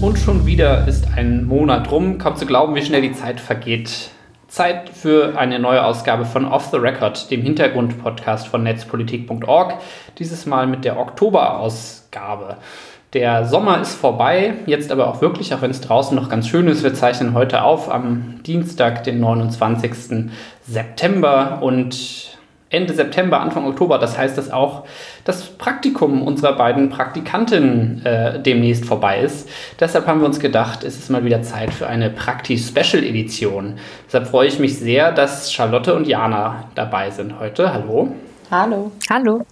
Und schon wieder ist ein Monat rum. Kaum zu glauben, wie schnell die Zeit vergeht. Zeit für eine neue Ausgabe von Off the Record, dem Hintergrundpodcast von netzpolitik.org. Dieses Mal mit der Oktoberausgabe. Der Sommer ist vorbei, jetzt aber auch wirklich, auch wenn es draußen noch ganz schön ist. Wir zeichnen heute auf am Dienstag, den 29. September und Ende September, Anfang Oktober. Das heißt, dass auch das Praktikum unserer beiden Praktikantinnen äh, demnächst vorbei ist. Deshalb haben wir uns gedacht, es ist mal wieder Zeit für eine Prakti-Special-Edition. Deshalb freue ich mich sehr, dass Charlotte und Jana dabei sind heute. Hallo. Hallo. Hallo.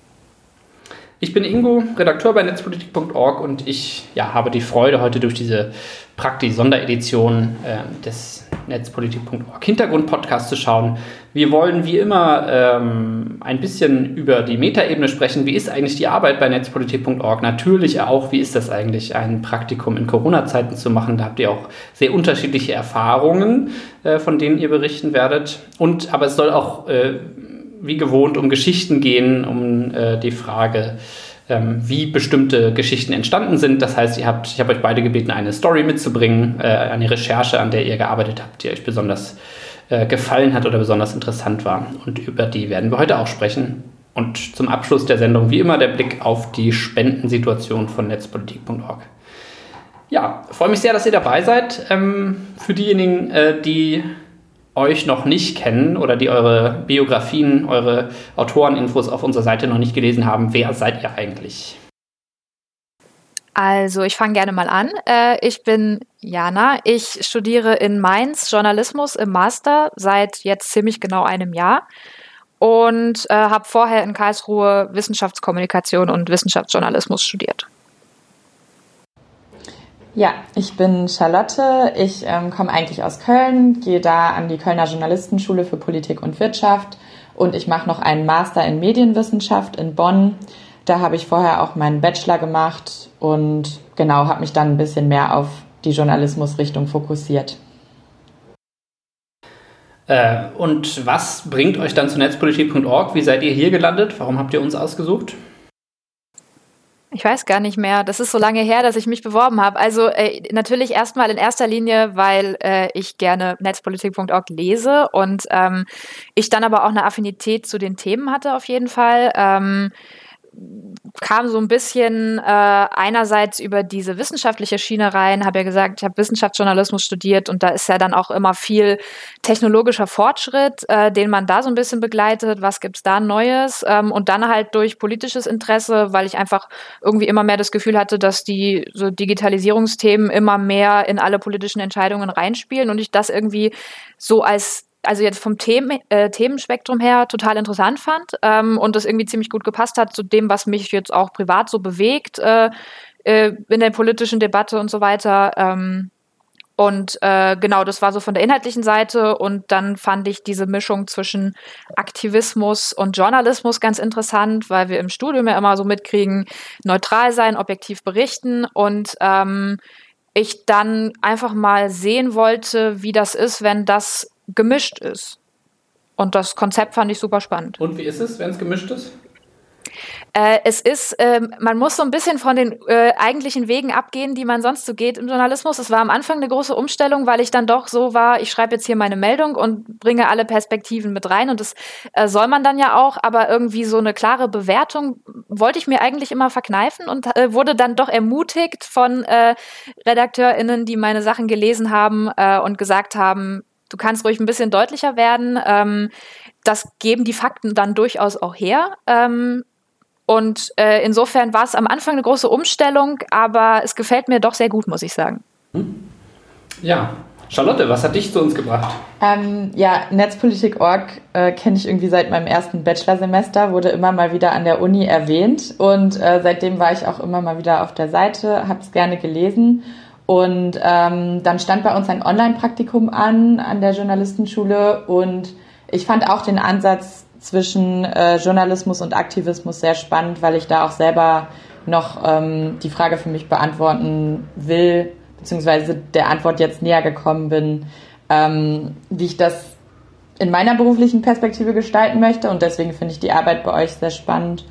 Ich bin Ingo, Redakteur bei netzpolitik.org und ich ja, habe die Freude, heute durch diese Prakti-Sonderedition äh, des Netzpolitik.org Hintergrund-Podcast zu schauen. Wir wollen wie immer ähm, ein bisschen über die Metaebene sprechen. Wie ist eigentlich die Arbeit bei Netzpolitik.org? Natürlich auch, wie ist das eigentlich, ein Praktikum in Corona-Zeiten zu machen? Da habt ihr auch sehr unterschiedliche Erfahrungen, äh, von denen ihr berichten werdet. Und aber es soll auch äh, wie gewohnt um Geschichten gehen, um äh, die Frage, ähm, wie bestimmte Geschichten entstanden sind. Das heißt, ihr habt, ich habe euch beide gebeten, eine Story mitzubringen, äh, eine Recherche, an der ihr gearbeitet habt, die euch besonders äh, gefallen hat oder besonders interessant war. Und über die werden wir heute auch sprechen. Und zum Abschluss der Sendung wie immer der Blick auf die Spendensituation von netzpolitik.org. Ja, freue mich sehr, dass ihr dabei seid. Ähm, für diejenigen, äh, die euch noch nicht kennen oder die eure Biografien, eure Autoreninfos auf unserer Seite noch nicht gelesen haben, wer seid ihr eigentlich? Also, ich fange gerne mal an. Äh, ich bin Jana. Ich studiere in Mainz Journalismus im Master seit jetzt ziemlich genau einem Jahr und äh, habe vorher in Karlsruhe Wissenschaftskommunikation und Wissenschaftsjournalismus studiert. Ja, ich bin Charlotte. Ich ähm, komme eigentlich aus Köln, gehe da an die Kölner Journalistenschule für Politik und Wirtschaft und ich mache noch einen Master in Medienwissenschaft in Bonn. Da habe ich vorher auch meinen Bachelor gemacht und genau habe mich dann ein bisschen mehr auf die Journalismusrichtung fokussiert. Äh, und was bringt euch dann zu netzpolitik.org? Wie seid ihr hier gelandet? Warum habt ihr uns ausgesucht? Ich weiß gar nicht mehr. Das ist so lange her, dass ich mich beworben habe. Also äh, natürlich erstmal in erster Linie, weil äh, ich gerne netzpolitik.org lese und ähm, ich dann aber auch eine Affinität zu den Themen hatte auf jeden Fall. Ähm, kam so ein bisschen äh, einerseits über diese wissenschaftliche Schiene rein, habe ja gesagt, ich habe Wissenschaftsjournalismus studiert und da ist ja dann auch immer viel technologischer Fortschritt, äh, den man da so ein bisschen begleitet. Was gibt's da Neues? Ähm, und dann halt durch politisches Interesse, weil ich einfach irgendwie immer mehr das Gefühl hatte, dass die so Digitalisierungsthemen immer mehr in alle politischen Entscheidungen reinspielen und ich das irgendwie so als also jetzt vom Themen, äh, Themenspektrum her total interessant fand ähm, und das irgendwie ziemlich gut gepasst hat zu dem, was mich jetzt auch privat so bewegt äh, äh, in der politischen Debatte und so weiter. Ähm, und äh, genau, das war so von der inhaltlichen Seite. Und dann fand ich diese Mischung zwischen Aktivismus und Journalismus ganz interessant, weil wir im Studium ja immer so mitkriegen, neutral sein, objektiv berichten. Und ähm, ich dann einfach mal sehen wollte, wie das ist, wenn das gemischt ist. Und das Konzept fand ich super spannend. Und wie ist es, wenn es gemischt ist? Äh, es ist, äh, man muss so ein bisschen von den äh, eigentlichen Wegen abgehen, die man sonst so geht im Journalismus. Es war am Anfang eine große Umstellung, weil ich dann doch so war, ich schreibe jetzt hier meine Meldung und bringe alle Perspektiven mit rein und das äh, soll man dann ja auch, aber irgendwie so eine klare Bewertung wollte ich mir eigentlich immer verkneifen und äh, wurde dann doch ermutigt von äh, RedakteurInnen, die meine Sachen gelesen haben und gesagt haben, du kannst ruhig ein bisschen deutlicher werden. Ähm, das geben die Fakten dann durchaus auch her. Ähm, und äh, insofern war es am Anfang eine große Umstellung, aber es gefällt mir doch sehr gut, muss ich sagen. Hm. Ja, Charlotte, was hat dich zu uns gebracht? Ähm, ja, Netzpolitik.org äh, kenne ich irgendwie seit meinem ersten Bachelorsemester, wurde immer mal wieder an der Uni erwähnt und äh, seitdem war ich auch immer mal wieder auf der Seite, habe es gerne gelesen und ähm, dann stand bei uns ein Online-Praktikum an an der Journalistenschule und ich fand auch den Ansatz zwischen äh, Journalismus und Aktivismus sehr spannend, weil ich da auch selber noch ähm, die Frage für mich beantworten will, beziehungsweise der Antwort jetzt näher gekommen bin, ähm, wie ich das in meiner beruflichen Perspektive gestalten möchte. Und deswegen finde ich die Arbeit bei euch sehr spannend.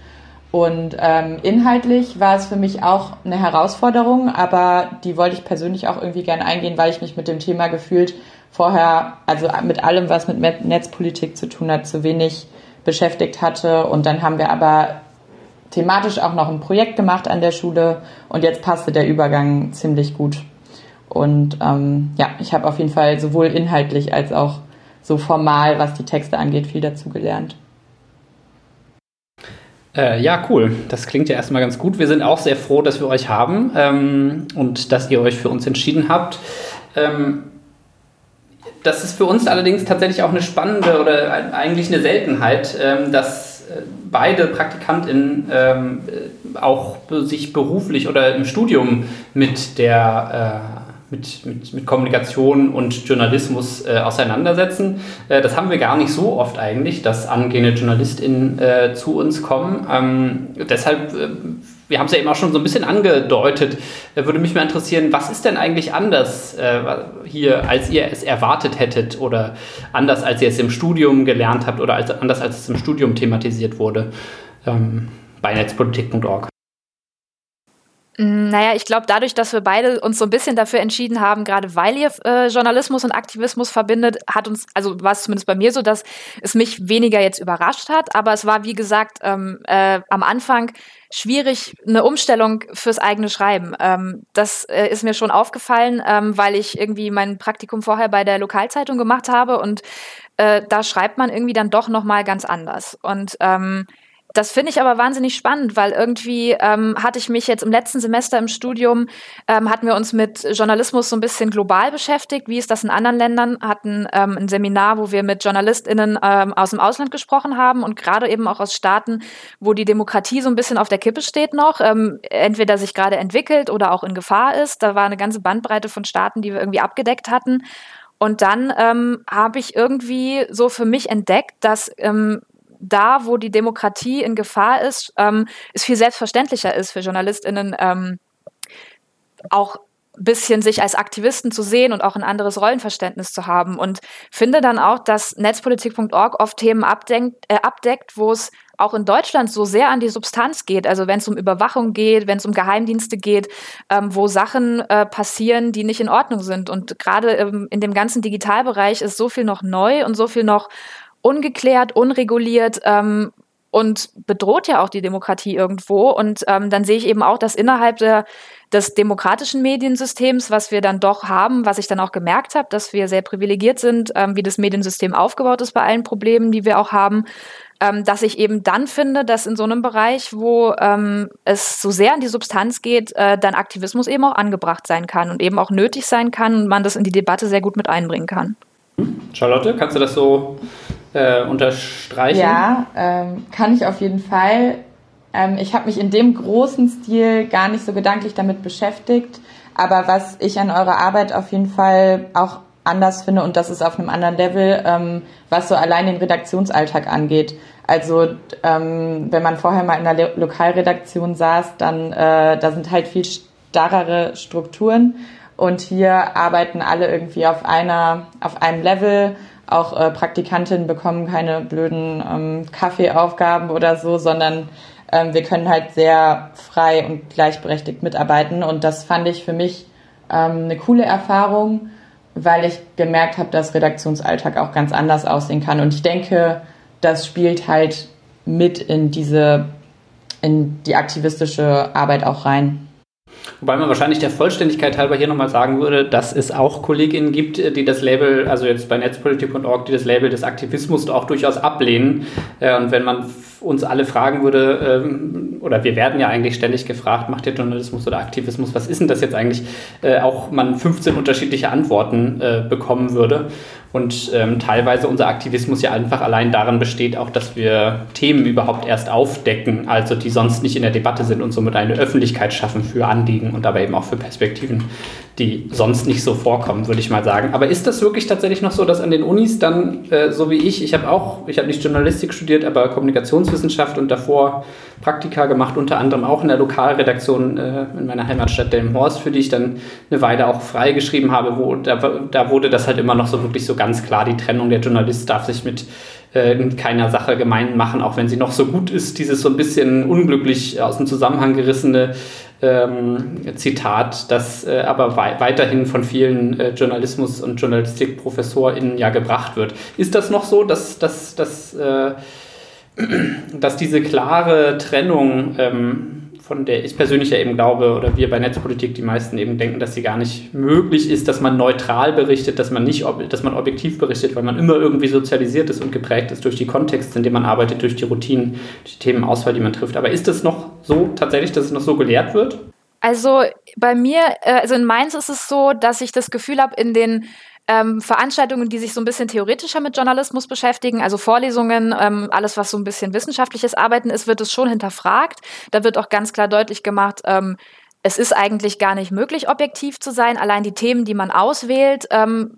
Und ähm, inhaltlich war es für mich auch eine Herausforderung, aber die wollte ich persönlich auch irgendwie gerne eingehen, weil ich mich mit dem Thema gefühlt vorher, also mit allem, was mit Netzpolitik zu tun hat, zu wenig beschäftigt hatte. Und dann haben wir aber thematisch auch noch ein Projekt gemacht an der Schule und jetzt passte der Übergang ziemlich gut. Und ähm, ja, ich habe auf jeden Fall sowohl inhaltlich als auch so formal, was die Texte angeht, viel dazu gelernt. Äh, ja, cool. Das klingt ja erstmal ganz gut. Wir sind auch sehr froh, dass wir euch haben ähm, und dass ihr euch für uns entschieden habt. Ähm, das ist für uns allerdings tatsächlich auch eine spannende oder eigentlich eine Seltenheit, ähm, dass äh, beide PraktikantInnen ähm, auch sich beruflich oder im Studium mit der äh, mit, mit, mit Kommunikation und Journalismus äh, auseinandersetzen. Äh, das haben wir gar nicht so oft eigentlich, dass angehende JournalistInnen äh, zu uns kommen. Ähm, deshalb, äh, wir haben es ja eben auch schon so ein bisschen angedeutet, äh, würde mich mal interessieren, was ist denn eigentlich anders äh, hier, als ihr es erwartet hättet oder anders, als ihr es im Studium gelernt habt oder als, anders, als es im Studium thematisiert wurde ähm, bei netzpolitik.org? Mm, naja, ich glaube, dadurch, dass wir beide uns so ein bisschen dafür entschieden haben, gerade weil ihr äh, Journalismus und Aktivismus verbindet, hat uns, also war es zumindest bei mir so, dass es mich weniger jetzt überrascht hat, aber es war, wie gesagt, ähm, äh, am Anfang schwierig, eine Umstellung fürs eigene Schreiben. Ähm, das äh, ist mir schon aufgefallen, ähm, weil ich irgendwie mein Praktikum vorher bei der Lokalzeitung gemacht habe und äh, da schreibt man irgendwie dann doch nochmal ganz anders. Und ähm, das finde ich aber wahnsinnig spannend, weil irgendwie ähm, hatte ich mich jetzt im letzten Semester im Studium, ähm, hatten wir uns mit Journalismus so ein bisschen global beschäftigt. Wie ist das in anderen Ländern? Hatten ähm, ein Seminar, wo wir mit JournalistInnen ähm, aus dem Ausland gesprochen haben und gerade eben auch aus Staaten, wo die Demokratie so ein bisschen auf der Kippe steht noch, ähm, entweder sich gerade entwickelt oder auch in Gefahr ist. Da war eine ganze Bandbreite von Staaten, die wir irgendwie abgedeckt hatten. Und dann ähm, habe ich irgendwie so für mich entdeckt, dass ähm, da, wo die Demokratie in Gefahr ist, ähm, es viel selbstverständlicher ist für JournalistInnen, ähm, auch ein bisschen sich als Aktivisten zu sehen und auch ein anderes Rollenverständnis zu haben. Und finde dann auch, dass netzpolitik.org oft Themen abdenkt, äh, abdeckt, wo es auch in Deutschland so sehr an die Substanz geht, also wenn es um Überwachung geht, wenn es um Geheimdienste geht, ähm, wo Sachen äh, passieren, die nicht in Ordnung sind. Und gerade ähm, in dem ganzen Digitalbereich ist so viel noch neu und so viel noch ungeklärt, unreguliert ähm, und bedroht ja auch die Demokratie irgendwo. Und ähm, dann sehe ich eben auch, dass innerhalb der, des demokratischen Mediensystems, was wir dann doch haben, was ich dann auch gemerkt habe, dass wir sehr privilegiert sind, ähm, wie das Mediensystem aufgebaut ist bei allen Problemen, die wir auch haben, ähm, dass ich eben dann finde, dass in so einem Bereich, wo ähm, es so sehr an die Substanz geht, äh, dann Aktivismus eben auch angebracht sein kann und eben auch nötig sein kann und man das in die Debatte sehr gut mit einbringen kann. Charlotte, kannst du das so äh, unterstreichen? Ja, ähm, kann ich auf jeden Fall. Ähm, ich habe mich in dem großen Stil gar nicht so gedanklich damit beschäftigt. Aber was ich an eurer Arbeit auf jeden Fall auch anders finde, und das ist auf einem anderen Level, ähm, was so allein den Redaktionsalltag angeht. Also ähm, wenn man vorher mal in der Lokalredaktion saß, dann äh, da sind halt viel starrere Strukturen und hier arbeiten alle irgendwie auf einer, auf einem Level auch äh, Praktikantinnen bekommen keine blöden ähm, Kaffeeaufgaben oder so, sondern ähm, wir können halt sehr frei und gleichberechtigt mitarbeiten. Und das fand ich für mich ähm, eine coole Erfahrung, weil ich gemerkt habe, dass Redaktionsalltag auch ganz anders aussehen kann. Und ich denke, das spielt halt mit in diese, in die aktivistische Arbeit auch rein. Wobei man wahrscheinlich der Vollständigkeit halber hier nochmal sagen würde, dass es auch Kolleginnen gibt, die das Label, also jetzt bei netzpolitik.org, die das Label des Aktivismus auch durchaus ablehnen. Äh, und wenn man uns alle fragen würde, ähm, oder wir werden ja eigentlich ständig gefragt, macht ihr Journalismus oder Aktivismus, was ist denn das jetzt eigentlich, äh, auch man 15 unterschiedliche Antworten äh, bekommen würde. Und ähm, teilweise unser Aktivismus ja einfach allein darin besteht, auch dass wir Themen überhaupt erst aufdecken, also die sonst nicht in der Debatte sind und somit eine Öffentlichkeit schaffen für Anliegen und dabei eben auch für Perspektiven, die sonst nicht so vorkommen, würde ich mal sagen. Aber ist das wirklich tatsächlich noch so, dass an den Unis dann, äh, so wie ich, ich habe auch, ich habe nicht Journalistik studiert, aber Kommunikationswissenschaft und davor Praktika gemacht, unter anderem auch in der Lokalredaktion äh, in meiner Heimatstadt Delmenhorst, für die ich dann eine Weile auch freigeschrieben habe, wo da, da wurde das halt immer noch so wirklich so ganz klar, die Trennung der Journalist darf sich mit äh, keiner Sache gemein machen, auch wenn sie noch so gut ist, dieses so ein bisschen unglücklich aus dem Zusammenhang gerissene ähm, Zitat, das äh, aber wei weiterhin von vielen äh, Journalismus- und Journalistikprofessoren ja gebracht wird. Ist das noch so, dass, dass, dass, äh, dass diese klare Trennung ähm, von der ich persönlich ja eben glaube, oder wir bei Netzpolitik, die meisten eben denken, dass sie gar nicht möglich ist, dass man neutral berichtet, dass man nicht, dass man objektiv berichtet, weil man immer irgendwie sozialisiert ist und geprägt ist durch die Kontexte, in denen man arbeitet, durch die Routinen, die Themenauswahl, die man trifft. Aber ist es noch so tatsächlich, dass es noch so gelehrt wird? Also bei mir, äh, also in Mainz ist es so, dass ich das Gefühl habe, in den ähm, Veranstaltungen, die sich so ein bisschen theoretischer mit Journalismus beschäftigen, also Vorlesungen, ähm, alles, was so ein bisschen wissenschaftliches Arbeiten ist, wird es schon hinterfragt. Da wird auch ganz klar deutlich gemacht, ähm, es ist eigentlich gar nicht möglich, objektiv zu sein. Allein die Themen, die man auswählt, ähm,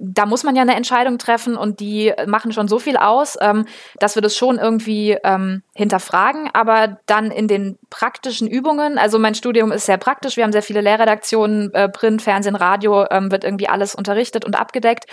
da muss man ja eine Entscheidung treffen und die machen schon so viel aus, ähm, dass wir das schon irgendwie ähm, hinterfragen. Aber dann in den praktischen Übungen, also mein Studium ist sehr praktisch, wir haben sehr viele Lehrredaktionen, äh, Print, Fernsehen, Radio, ähm, wird irgendwie alles unterrichtet und abgedeckt.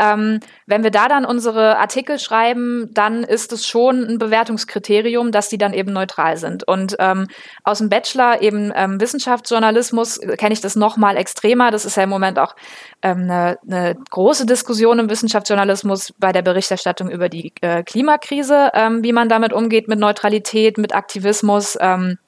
Ähm, wenn wir da dann unsere Artikel schreiben, dann ist es schon ein Bewertungskriterium, dass die dann eben neutral sind. Und ähm, aus dem Bachelor eben ähm, Wissenschaftsjournalismus äh, kenne ich das noch mal extremer. Das ist ja im Moment auch ähm, eine, eine große Diskussion im Wissenschaftsjournalismus bei der Berichterstattung über die äh, Klimakrise, ähm, wie man damit umgeht mit Neutralität, mit Aktivismus. Ähm,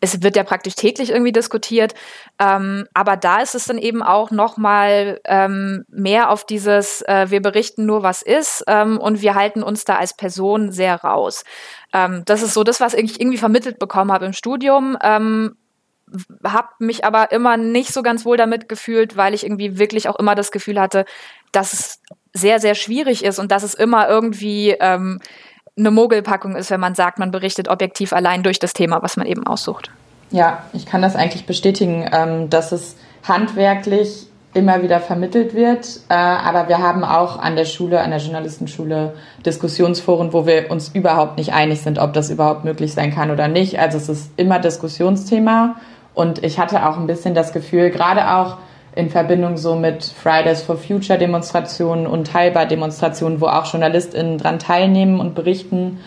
es wird ja praktisch täglich irgendwie diskutiert, ähm, aber da ist es dann eben auch noch mal ähm, mehr auf dieses, äh, wir berichten nur, was ist ähm, und wir halten uns da als Person sehr raus. Ähm, das ist so das, was ich irgendwie vermittelt bekommen habe im Studium. Ähm, habe mich aber immer nicht so ganz wohl damit gefühlt, weil ich irgendwie wirklich auch immer das Gefühl hatte, dass es sehr, sehr schwierig ist und dass es immer irgendwie ähm, eine Mogelpackung ist, wenn man sagt, man berichtet objektiv allein durch das Thema, was man eben aussucht. Ja, ich kann das eigentlich bestätigen, ähm, dass es handwerklich immer wieder vermittelt wird. Äh, aber wir haben auch an der Schule, an der Journalistenschule Diskussionsforen, wo wir uns überhaupt nicht einig sind, ob das überhaupt möglich sein kann oder nicht. Also es ist immer Diskussionsthema. Und ich hatte auch ein bisschen das Gefühl, gerade auch in Verbindung so mit Fridays for Future Demonstrationen und Teilbar Demonstrationen, wo auch JournalistInnen dran teilnehmen und berichten,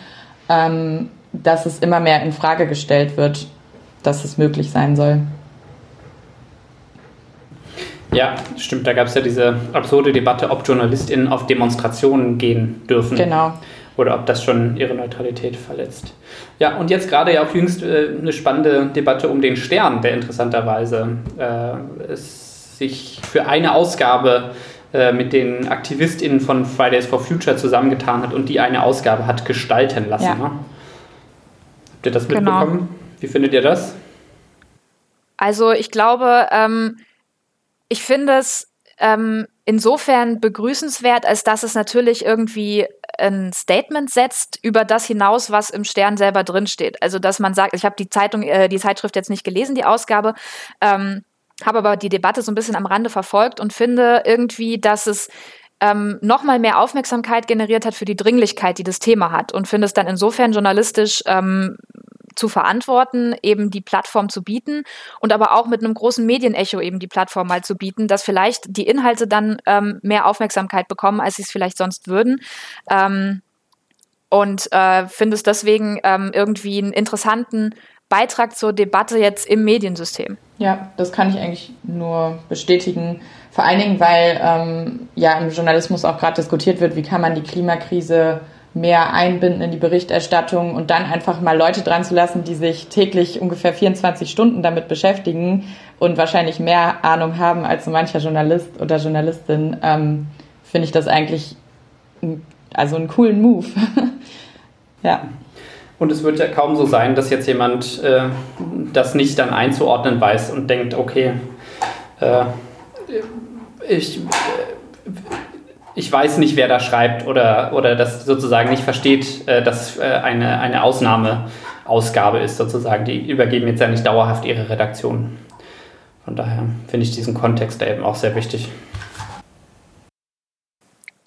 ähm, dass es immer mehr in Frage gestellt wird, dass es möglich sein soll. Ja, stimmt. Da gab es ja diese absurde Debatte, ob JournalistInnen auf Demonstrationen gehen dürfen. Genau. Oder ob das schon ihre Neutralität verletzt. Ja, und jetzt gerade ja auch jüngst äh, eine spannende Debatte um den Stern, der interessanterweise äh, es sich für eine Ausgabe äh, mit den AktivistInnen von Fridays for Future zusammengetan hat und die eine Ausgabe hat gestalten lassen. Ja. Ne? Habt ihr das genau. mitbekommen? Wie findet ihr das? Also ich glaube, ähm, ich finde es ähm, insofern begrüßenswert, als dass es natürlich irgendwie ein Statement setzt über das hinaus, was im Stern selber drinsteht. Also dass man sagt, ich habe die Zeitung, äh, die Zeitschrift jetzt nicht gelesen, die Ausgabe, ähm, habe aber die Debatte so ein bisschen am Rande verfolgt und finde irgendwie, dass es ähm, nochmal mehr Aufmerksamkeit generiert hat für die Dringlichkeit, die das Thema hat und finde es dann insofern journalistisch ähm, zu verantworten, eben die Plattform zu bieten und aber auch mit einem großen Medienecho eben die Plattform mal zu bieten, dass vielleicht die Inhalte dann ähm, mehr Aufmerksamkeit bekommen, als sie es vielleicht sonst würden. Ähm, und äh, finde es deswegen ähm, irgendwie einen interessanten Beitrag zur Debatte jetzt im Mediensystem. Ja, das kann ich eigentlich nur bestätigen. Vor allen Dingen, weil ähm, ja im Journalismus auch gerade diskutiert wird, wie kann man die Klimakrise mehr einbinden in die Berichterstattung und dann einfach mal Leute dran zu lassen, die sich täglich ungefähr 24 Stunden damit beschäftigen und wahrscheinlich mehr Ahnung haben als so mancher Journalist oder Journalistin, ähm, finde ich das eigentlich also einen coolen Move. ja. Und es wird ja kaum so sein, dass jetzt jemand äh, das nicht dann einzuordnen weiß und denkt, okay, äh, ich, ich weiß nicht, wer da schreibt oder, oder das sozusagen nicht versteht, äh, dass äh, eine, eine Ausnahmeausgabe ist sozusagen. Die übergeben jetzt ja nicht dauerhaft ihre Redaktion. Von daher finde ich diesen Kontext da eben auch sehr wichtig.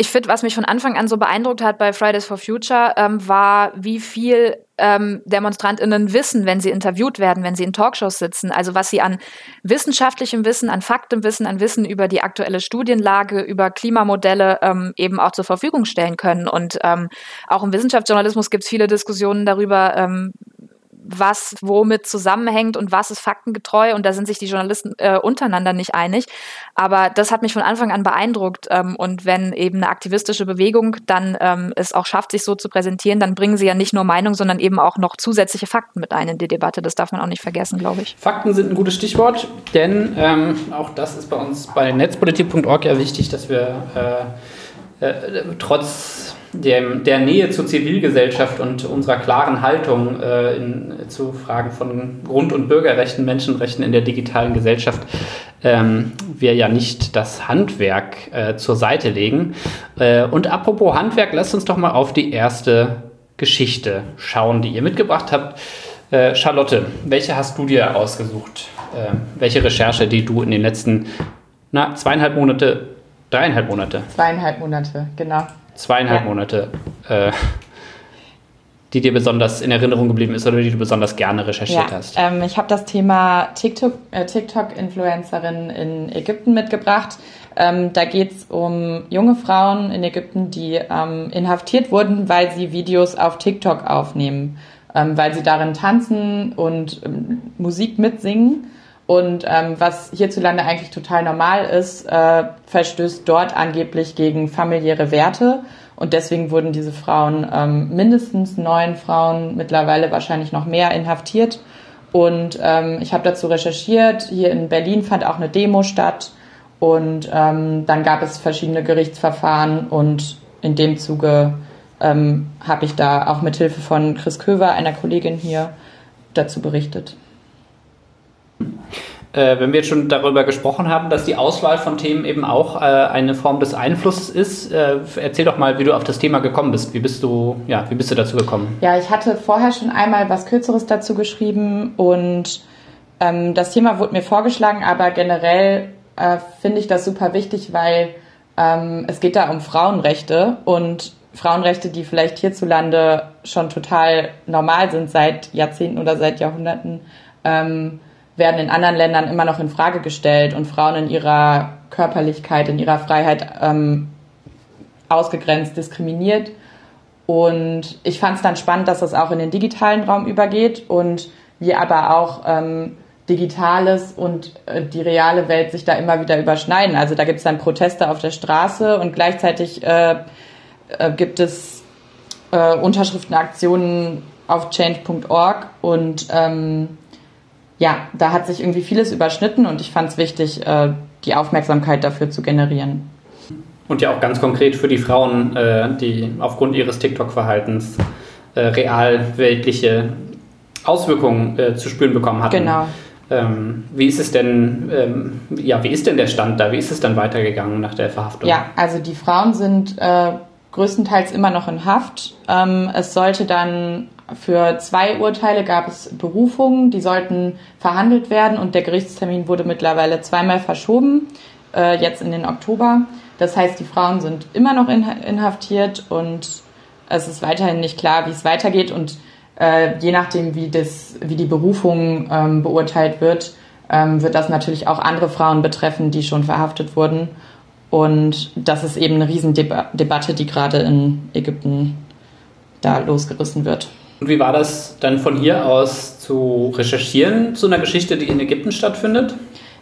Ich finde, was mich von Anfang an so beeindruckt hat bei Fridays for Future, ähm, war, wie viel ähm, DemonstrantInnen wissen, wenn sie interviewt werden, wenn sie in Talkshows sitzen. Also was sie an wissenschaftlichem Wissen, an Faktenwissen, an Wissen über die aktuelle Studienlage, über Klimamodelle ähm, eben auch zur Verfügung stellen können. Und ähm, auch im Wissenschaftsjournalismus gibt es viele Diskussionen darüber, ähm, was womit zusammenhängt und was ist faktengetreu. Und da sind sich die Journalisten äh, untereinander nicht einig. Aber das hat mich von Anfang an beeindruckt. Ähm, und wenn eben eine aktivistische Bewegung dann ähm, es auch schafft, sich so zu präsentieren, dann bringen sie ja nicht nur Meinung, sondern eben auch noch zusätzliche Fakten mit ein in die Debatte. Das darf man auch nicht vergessen, glaube ich. Fakten sind ein gutes Stichwort, denn ähm, auch das ist bei uns bei netzpolitik.org ja wichtig, dass wir äh, äh, trotz dem, der Nähe zur Zivilgesellschaft und unserer klaren Haltung äh, in, zu Fragen von Grund- und Bürgerrechten, Menschenrechten in der digitalen Gesellschaft ähm, wir ja nicht das Handwerk äh, zur Seite legen. Äh, und apropos Handwerk, lasst uns doch mal auf die erste Geschichte schauen, die ihr mitgebracht habt. Äh, Charlotte, welche hast du dir ausgesucht? Äh, welche Recherche, die du in den letzten na, zweieinhalb Monate, dreieinhalb Monate? Zweieinhalb Monate, genau zweieinhalb ja. Monate, äh, die dir besonders in Erinnerung geblieben ist oder die du besonders gerne recherchiert ja, hast? Ähm, ich habe das Thema äh, TikTok-Influencerin äh, TikTok in Ägypten mitgebracht. Ähm, da geht es um junge Frauen in Ägypten, die ähm, inhaftiert wurden, weil sie Videos auf TikTok aufnehmen, ähm, weil sie darin tanzen und ähm, Musik mitsingen. Und ähm, was hierzulande eigentlich total normal ist, äh, verstößt dort angeblich gegen familiäre Werte. Und deswegen wurden diese Frauen, ähm, mindestens neun Frauen, mittlerweile wahrscheinlich noch mehr, inhaftiert. Und ähm, ich habe dazu recherchiert. Hier in Berlin fand auch eine Demo statt. Und ähm, dann gab es verschiedene Gerichtsverfahren. Und in dem Zuge ähm, habe ich da auch mit Hilfe von Chris Köver, einer Kollegin hier, dazu berichtet. Äh, wenn wir jetzt schon darüber gesprochen haben, dass die Auswahl von Themen eben auch äh, eine Form des Einflusses ist, äh, erzähl doch mal, wie du auf das Thema gekommen bist. Wie bist du, ja, wie bist du dazu gekommen? Ja, ich hatte vorher schon einmal was Kürzeres dazu geschrieben und ähm, das Thema wurde mir vorgeschlagen, aber generell finde ich das super wichtig, weil ähm, es geht da um Frauenrechte und Frauenrechte, die vielleicht hierzulande schon total normal sind seit Jahrzehnten oder seit Jahrhunderten. Ähm, werden in anderen Ländern immer noch in Frage gestellt und Frauen in ihrer Körperlichkeit, in ihrer Freiheit ähm, ausgegrenzt, diskriminiert. Und ich fand es dann spannend, dass das auch in den digitalen Raum übergeht und wir aber auch ähm, Digitales und äh, die reale Welt sich da immer wieder überschneiden. Also da gibt es dann Proteste auf der Straße und gleichzeitig äh, äh, gibt es äh, Unterschriftenaktionen auf change.org und ähm, ja, da hat sich irgendwie vieles überschnitten und ich fand es wichtig, äh, die Aufmerksamkeit dafür zu generieren. Und ja auch ganz konkret für die Frauen, äh, die aufgrund ihres TikTok-Verhaltens äh, real weltliche Auswirkungen äh, zu spüren bekommen hatten. Genau. Ähm, wie ist es denn, ähm, ja, wie ist denn der Stand da? Wie ist es dann weitergegangen nach der Verhaftung? Ja, also die Frauen sind größtenteils immer noch in Haft. Ähm, es sollte dann für zwei Urteile gab es Berufungen, die sollten verhandelt werden und der Gerichtstermin wurde mittlerweile zweimal verschoben, äh, jetzt in den Oktober. Das heißt, die Frauen sind immer noch inhaftiert und es ist weiterhin nicht klar, wie es weitergeht und äh, je nachdem, wie, das, wie die Berufung ähm, beurteilt wird, ähm, wird das natürlich auch andere Frauen betreffen, die schon verhaftet wurden. Und das ist eben eine Riesendebatte, die gerade in Ägypten da losgerissen wird. Und wie war das dann von hier aus zu recherchieren zu einer Geschichte, die in Ägypten stattfindet?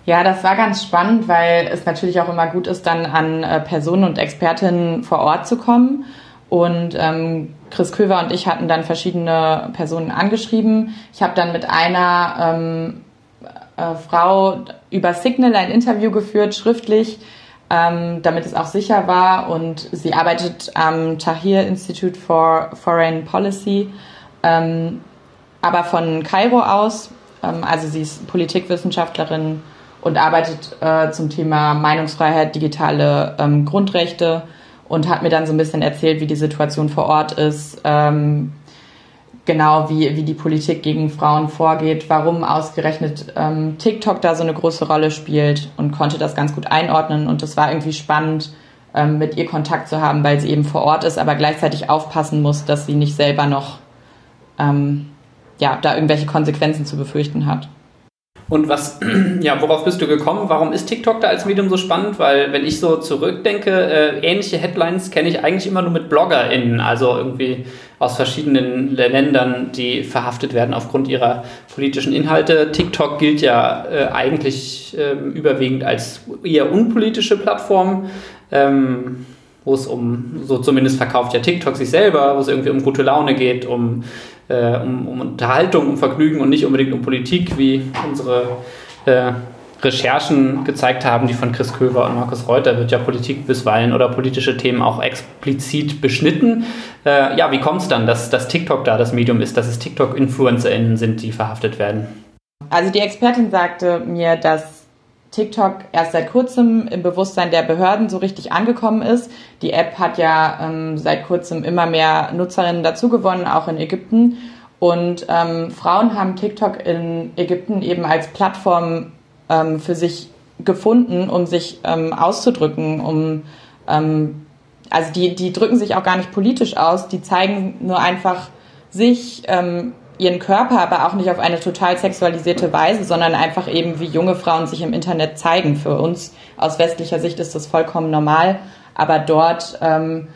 Ja, das war ganz spannend, weil es natürlich auch immer gut ist, dann an äh, Personen und Expertinnen vor Ort zu kommen. Und ähm, Chris Köver und ich hatten dann verschiedene Personen angeschrieben. Ich habe dann mit einer ähm, äh, Frau über Signal ein Interview geführt, schriftlich, ähm, damit es auch sicher war. Und sie arbeitet am Tahir Institute for Foreign Policy ähm, aber von Kairo aus. Ähm, also sie ist Politikwissenschaftlerin und arbeitet äh, zum Thema Meinungsfreiheit, digitale ähm, Grundrechte und hat mir dann so ein bisschen erzählt, wie die Situation vor Ort ist. Ähm, genau, wie, wie die Politik gegen Frauen vorgeht, warum ausgerechnet ähm, TikTok da so eine große Rolle spielt und konnte das ganz gut einordnen. Und es war irgendwie spannend, ähm, mit ihr Kontakt zu haben, weil sie eben vor Ort ist, aber gleichzeitig aufpassen muss, dass sie nicht selber noch ähm, ja, da irgendwelche Konsequenzen zu befürchten hat. Und was, ja, worauf bist du gekommen? Warum ist TikTok da als Medium so spannend? Weil, wenn ich so zurückdenke, äh, ähnliche Headlines kenne ich eigentlich immer nur mit BloggerInnen, also irgendwie aus verschiedenen Ländern, die verhaftet werden aufgrund ihrer politischen Inhalte. TikTok gilt ja äh, eigentlich äh, überwiegend als eher unpolitische Plattform. Ähm, wo es um, so zumindest verkauft ja TikTok sich selber, wo es irgendwie um gute Laune geht, um äh, um, um, Unterhaltung, um Vergnügen und nicht unbedingt um Politik, wie unsere äh, Recherchen gezeigt haben, die von Chris Köver und Markus Reuter wird ja Politik bisweilen oder politische Themen auch explizit beschnitten. Äh, ja, wie kommt es dann, dass, dass TikTok da das Medium ist, dass es TikTok-InfluencerInnen sind, die verhaftet werden? Also die Expertin sagte mir, dass TikTok erst seit kurzem im Bewusstsein der Behörden so richtig angekommen ist. Die App hat ja ähm, seit kurzem immer mehr Nutzerinnen dazugewonnen, auch in Ägypten. Und ähm, Frauen haben TikTok in Ägypten eben als Plattform ähm, für sich gefunden, um sich ähm, auszudrücken, um ähm, also die, die drücken sich auch gar nicht politisch aus, die zeigen nur einfach sich, ähm, ihren Körper, aber auch nicht auf eine total sexualisierte Weise, sondern einfach eben, wie junge Frauen sich im Internet zeigen. Für uns aus westlicher Sicht ist das vollkommen normal, aber dort ähm,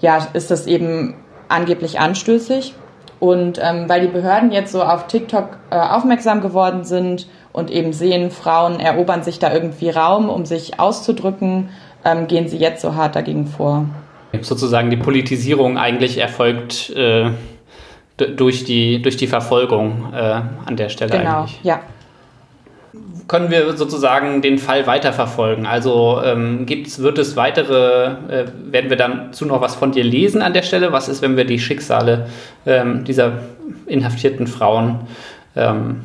ja, ist das eben angeblich anstößig. Und ähm, weil die Behörden jetzt so auf TikTok äh, aufmerksam geworden sind und eben sehen, Frauen erobern sich da irgendwie Raum, um sich auszudrücken, ähm, gehen sie jetzt so hart dagegen vor. Sozusagen die Politisierung eigentlich erfolgt äh, durch die, durch die Verfolgung äh, an der Stelle genau, eigentlich. ja. Können wir sozusagen den Fall weiterverfolgen? Also ähm, gibt's, wird es weitere, äh, werden wir dann zu noch was von dir lesen an der Stelle? Was ist, wenn wir die Schicksale ähm, dieser inhaftierten Frauen ähm,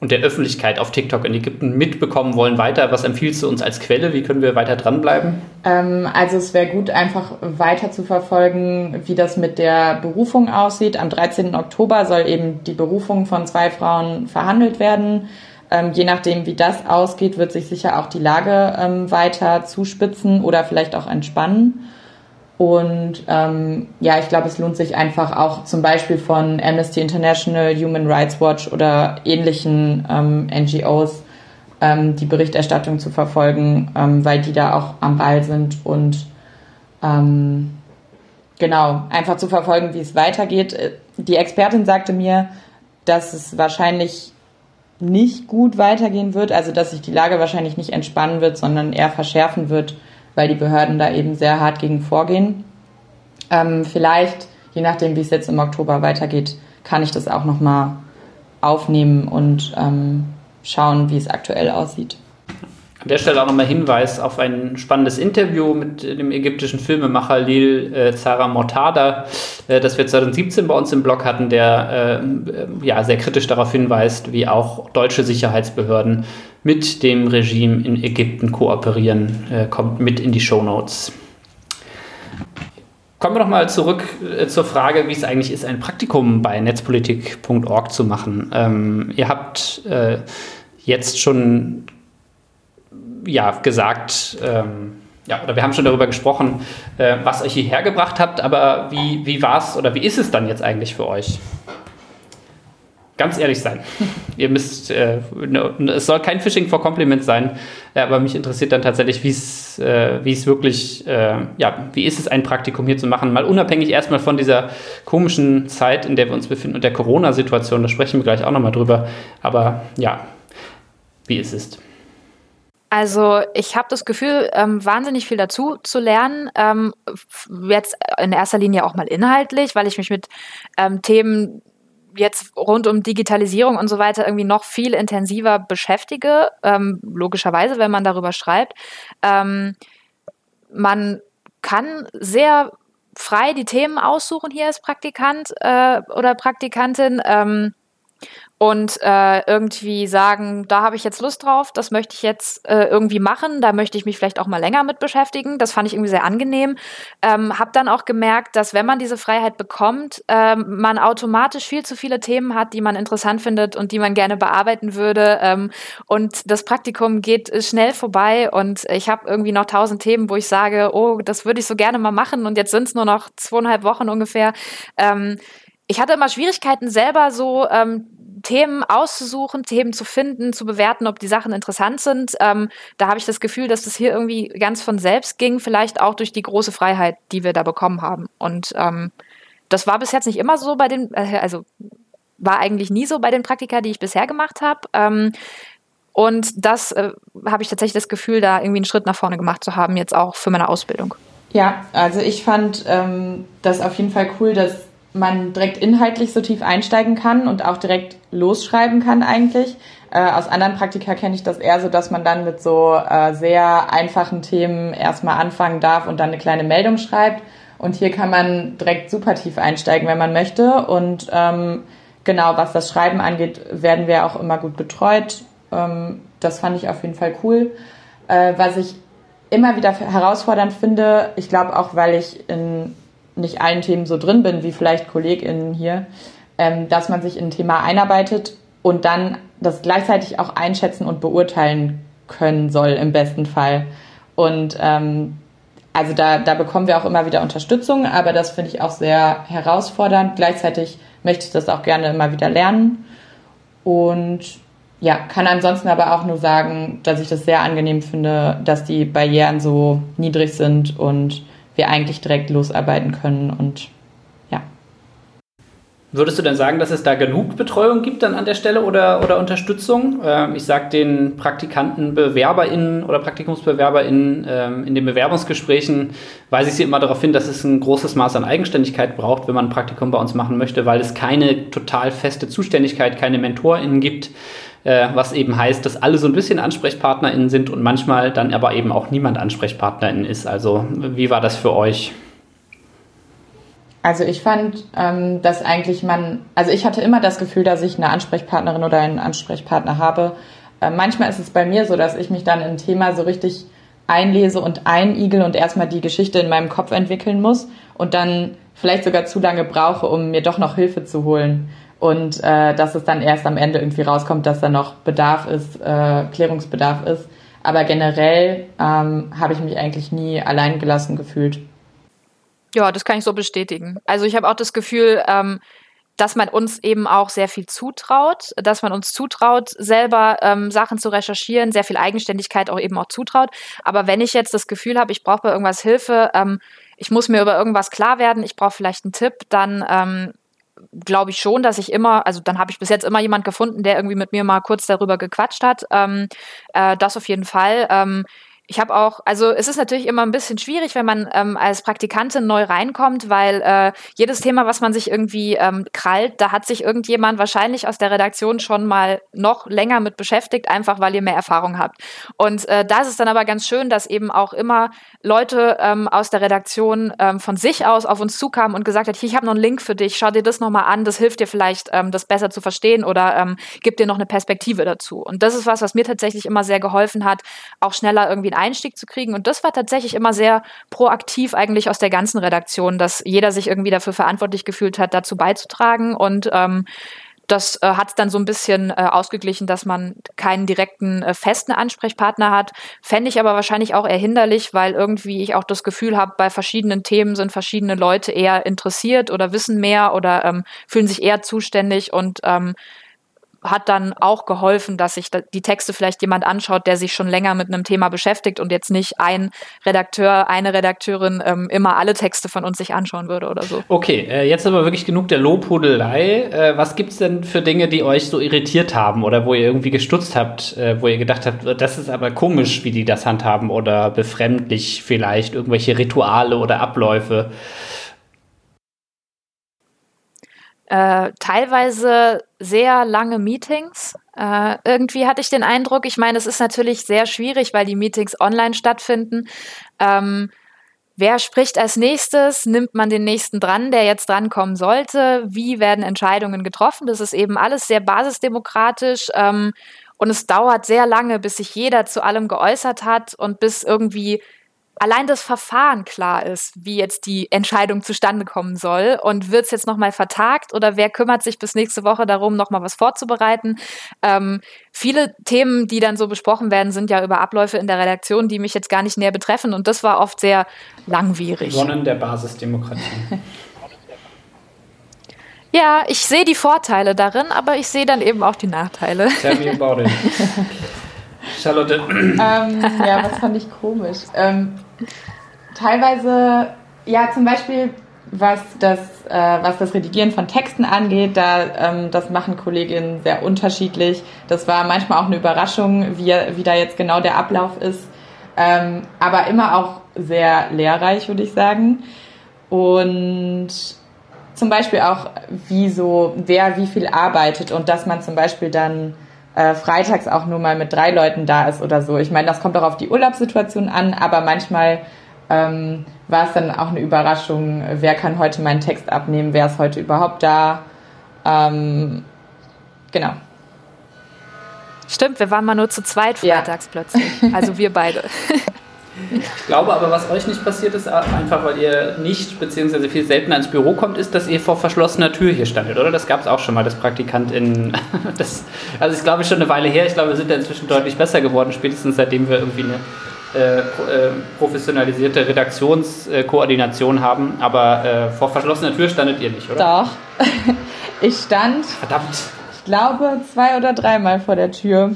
und der Öffentlichkeit auf TikTok in Ägypten mitbekommen wollen weiter? Was empfiehlst du uns als Quelle? Wie können wir weiter dranbleiben? Ähm, also es wäre gut, einfach weiter zu verfolgen, wie das mit der Berufung aussieht. Am 13. Oktober soll eben die Berufung von zwei Frauen verhandelt werden. Ähm, je nachdem, wie das ausgeht, wird sich sicher auch die Lage ähm, weiter zuspitzen oder vielleicht auch entspannen. Und ähm, ja, ich glaube, es lohnt sich einfach auch zum Beispiel von Amnesty International, Human Rights Watch oder ähnlichen ähm, NGOs ähm, die Berichterstattung zu verfolgen, ähm, weil die da auch am Ball sind und ähm, genau, einfach zu verfolgen, wie es weitergeht. Die Expertin sagte mir, dass es wahrscheinlich nicht gut weitergehen wird, also dass sich die Lage wahrscheinlich nicht entspannen wird, sondern eher verschärfen wird weil die Behörden da eben sehr hart gegen vorgehen. Ähm, vielleicht, je nachdem, wie es jetzt im Oktober weitergeht, kann ich das auch nochmal aufnehmen und ähm, schauen, wie es aktuell aussieht. An der Stelle auch nochmal Hinweis auf ein spannendes Interview mit dem ägyptischen Filmemacher Lil äh, Zara Mortada, äh, das wir 2017 bei uns im Blog hatten, der äh, ja, sehr kritisch darauf hinweist, wie auch deutsche Sicherheitsbehörden mit dem Regime in Ägypten kooperieren, äh, kommt mit in die Show Notes. Kommen wir noch mal zurück äh, zur Frage, wie es eigentlich ist, ein Praktikum bei netzpolitik.org zu machen. Ähm, ihr habt äh, jetzt schon ja, gesagt, ähm, ja, oder wir haben schon darüber gesprochen, äh, was euch hierher gebracht habt, aber wie, wie war es oder wie ist es dann jetzt eigentlich für euch? Ganz ehrlich sein. Ihr müsst, äh, ne, es soll kein Phishing for Compliment sein, äh, aber mich interessiert dann tatsächlich, wie es äh, wie es wirklich, äh, ja, wie ist es, ein Praktikum hier zu machen? Mal unabhängig erstmal von dieser komischen Zeit, in der wir uns befinden und der Corona-Situation, da sprechen wir gleich auch nochmal drüber. Aber ja, wie ist es? Also ich habe das Gefühl, ähm, wahnsinnig viel dazu zu lernen. Ähm, jetzt in erster Linie auch mal inhaltlich, weil ich mich mit ähm, Themen jetzt rund um Digitalisierung und so weiter irgendwie noch viel intensiver beschäftige. Ähm, logischerweise, wenn man darüber schreibt. Ähm, man kann sehr frei die Themen aussuchen hier als Praktikant äh, oder Praktikantin. Ähm, und äh, irgendwie sagen, da habe ich jetzt Lust drauf, das möchte ich jetzt äh, irgendwie machen, da möchte ich mich vielleicht auch mal länger mit beschäftigen. Das fand ich irgendwie sehr angenehm. Ähm, habe dann auch gemerkt, dass wenn man diese Freiheit bekommt, ähm, man automatisch viel zu viele Themen hat, die man interessant findet und die man gerne bearbeiten würde. Ähm, und das Praktikum geht schnell vorbei und ich habe irgendwie noch tausend Themen, wo ich sage, oh, das würde ich so gerne mal machen und jetzt sind es nur noch zweieinhalb Wochen ungefähr. Ähm, ich hatte immer Schwierigkeiten, selber so ähm, Themen auszusuchen, Themen zu finden, zu bewerten, ob die Sachen interessant sind. Ähm, da habe ich das Gefühl, dass das hier irgendwie ganz von selbst ging, vielleicht auch durch die große Freiheit, die wir da bekommen haben. Und ähm, das war bis jetzt nicht immer so bei den, äh, also war eigentlich nie so bei den Praktika, die ich bisher gemacht habe. Ähm, und das äh, habe ich tatsächlich das Gefühl, da irgendwie einen Schritt nach vorne gemacht zu haben, jetzt auch für meine Ausbildung. Ja, also ich fand ähm, das auf jeden Fall cool, dass man direkt inhaltlich so tief einsteigen kann und auch direkt losschreiben kann eigentlich. Äh, aus anderen Praktika kenne ich das eher so, dass man dann mit so äh, sehr einfachen Themen erstmal anfangen darf und dann eine kleine Meldung schreibt. Und hier kann man direkt super tief einsteigen, wenn man möchte. Und ähm, genau, was das Schreiben angeht, werden wir auch immer gut betreut. Ähm, das fand ich auf jeden Fall cool. Äh, was ich immer wieder herausfordernd finde, ich glaube auch, weil ich in nicht allen Themen so drin bin wie vielleicht KollegInnen hier, ähm, dass man sich in ein Thema einarbeitet und dann das gleichzeitig auch einschätzen und beurteilen können soll im besten Fall. Und ähm, also da, da bekommen wir auch immer wieder Unterstützung, aber das finde ich auch sehr herausfordernd. Gleichzeitig möchte ich das auch gerne immer wieder lernen. Und ja, kann ansonsten aber auch nur sagen, dass ich das sehr angenehm finde, dass die Barrieren so niedrig sind und wir eigentlich direkt losarbeiten können und ja. Würdest du denn sagen, dass es da genug Betreuung gibt dann an der Stelle oder, oder Unterstützung? Ähm, ich sage den Praktikanten, BewerberInnen oder PraktikumsbewerberInnen ähm, in den Bewerbungsgesprächen weise ich sie immer darauf hin, dass es ein großes Maß an Eigenständigkeit braucht, wenn man ein Praktikum bei uns machen möchte, weil es keine total feste Zuständigkeit, keine MentorInnen gibt äh, was eben heißt, dass alle so ein bisschen AnsprechpartnerInnen sind und manchmal dann aber eben auch niemand AnsprechpartnerInnen ist. Also wie war das für euch? Also ich fand, ähm, dass eigentlich man, also ich hatte immer das Gefühl, dass ich eine Ansprechpartnerin oder einen Ansprechpartner habe. Äh, manchmal ist es bei mir so, dass ich mich dann in ein Thema so richtig einlese und einigel und erstmal die Geschichte in meinem Kopf entwickeln muss und dann vielleicht sogar zu lange brauche, um mir doch noch Hilfe zu holen und äh, dass es dann erst am Ende irgendwie rauskommt, dass da noch Bedarf ist, äh, Klärungsbedarf ist. Aber generell ähm, habe ich mich eigentlich nie allein gelassen gefühlt. Ja, das kann ich so bestätigen. Also ich habe auch das Gefühl, ähm, dass man uns eben auch sehr viel zutraut, dass man uns zutraut, selber ähm, Sachen zu recherchieren, sehr viel Eigenständigkeit auch eben auch zutraut. Aber wenn ich jetzt das Gefühl habe, ich brauche bei irgendwas Hilfe, ähm, ich muss mir über irgendwas klar werden, ich brauche vielleicht einen Tipp, dann ähm, glaube ich schon, dass ich immer, also dann habe ich bis jetzt immer jemand gefunden, der irgendwie mit mir mal kurz darüber gequatscht hat. Ähm, äh, das auf jeden Fall. Ähm, ich habe auch, also es ist natürlich immer ein bisschen schwierig, wenn man ähm, als Praktikantin neu reinkommt, weil äh, jedes Thema, was man sich irgendwie ähm, krallt, da hat sich irgendjemand wahrscheinlich aus der Redaktion schon mal noch länger mit beschäftigt, einfach weil ihr mehr Erfahrung habt. Und äh, da ist es dann aber ganz schön, dass eben auch immer Leute ähm, aus der Redaktion ähm, von sich aus auf uns zukamen und gesagt hat, hier, ich habe noch einen Link für dich, schau dir das nochmal an, das hilft dir vielleicht, ähm, das besser zu verstehen oder ähm, gibt dir noch eine Perspektive dazu. Und das ist was, was mir tatsächlich immer sehr geholfen hat, auch schneller irgendwie Einstieg zu kriegen. Und das war tatsächlich immer sehr proaktiv eigentlich aus der ganzen Redaktion, dass jeder sich irgendwie dafür verantwortlich gefühlt hat, dazu beizutragen. Und ähm, das äh, hat es dann so ein bisschen äh, ausgeglichen, dass man keinen direkten äh, festen Ansprechpartner hat. Fände ich aber wahrscheinlich auch eher hinderlich, weil irgendwie ich auch das Gefühl habe, bei verschiedenen Themen sind verschiedene Leute eher interessiert oder wissen mehr oder ähm, fühlen sich eher zuständig und ähm, hat dann auch geholfen, dass sich die Texte vielleicht jemand anschaut, der sich schon länger mit einem Thema beschäftigt und jetzt nicht ein Redakteur, eine Redakteurin ähm, immer alle Texte von uns sich anschauen würde oder so. Okay, äh, jetzt aber wirklich genug der Lobhudelei. Äh, was gibt es denn für Dinge, die euch so irritiert haben oder wo ihr irgendwie gestutzt habt, äh, wo ihr gedacht habt, das ist aber komisch, wie die das handhaben oder befremdlich vielleicht, irgendwelche Rituale oder Abläufe? Äh, teilweise sehr lange Meetings. Äh, irgendwie hatte ich den Eindruck, ich meine, es ist natürlich sehr schwierig, weil die Meetings online stattfinden. Ähm, Wer spricht als nächstes? Nimmt man den nächsten dran, der jetzt drankommen sollte? Wie werden Entscheidungen getroffen? Das ist eben alles sehr basisdemokratisch. Ähm, und es dauert sehr lange, bis sich jeder zu allem geäußert hat und bis irgendwie allein das Verfahren klar ist, wie jetzt die Entscheidung zustande kommen soll und wird es jetzt nochmal vertagt oder wer kümmert sich bis nächste Woche darum, nochmal was vorzubereiten. Ähm, viele Themen, die dann so besprochen werden, sind ja über Abläufe in der Redaktion, die mich jetzt gar nicht näher betreffen und das war oft sehr langwierig. Sonnen der Basisdemokratie. Ja, ich sehe die Vorteile darin, aber ich sehe dann eben auch die Nachteile. Tell me about it. Charlotte. Ähm, ja, was fand ich komisch? Ähm, teilweise, ja, zum Beispiel, was das, äh, was das Redigieren von Texten angeht, da, ähm, das machen Kolleginnen sehr unterschiedlich. Das war manchmal auch eine Überraschung, wie, wie da jetzt genau der Ablauf ist. Ähm, aber immer auch sehr lehrreich, würde ich sagen. Und zum Beispiel auch, wie so, wer wie viel arbeitet und dass man zum Beispiel dann äh, freitags auch nur mal mit drei Leuten da ist oder so. Ich meine, das kommt auch auf die Urlaubssituation an, aber manchmal ähm, war es dann auch eine Überraschung, wer kann heute meinen Text abnehmen, wer ist heute überhaupt da. Ähm, genau. Stimmt, wir waren mal nur zu zweit freitags ja. plötzlich. Also wir beide. Ich glaube aber, was euch nicht passiert ist, einfach weil ihr nicht, beziehungsweise viel seltener ins Büro kommt, ist, dass ihr vor verschlossener Tür hier standet, oder? Das gab es auch schon mal, das Praktikant in. Das, also, ich glaube, schon eine Weile her. Ich glaube, wir sind da inzwischen deutlich besser geworden, spätestens seitdem wir irgendwie eine äh, äh, professionalisierte Redaktionskoordination haben. Aber äh, vor verschlossener Tür standet ihr nicht, oder? Doch. Ich stand. Verdammt. Ich glaube, zwei oder dreimal vor der Tür.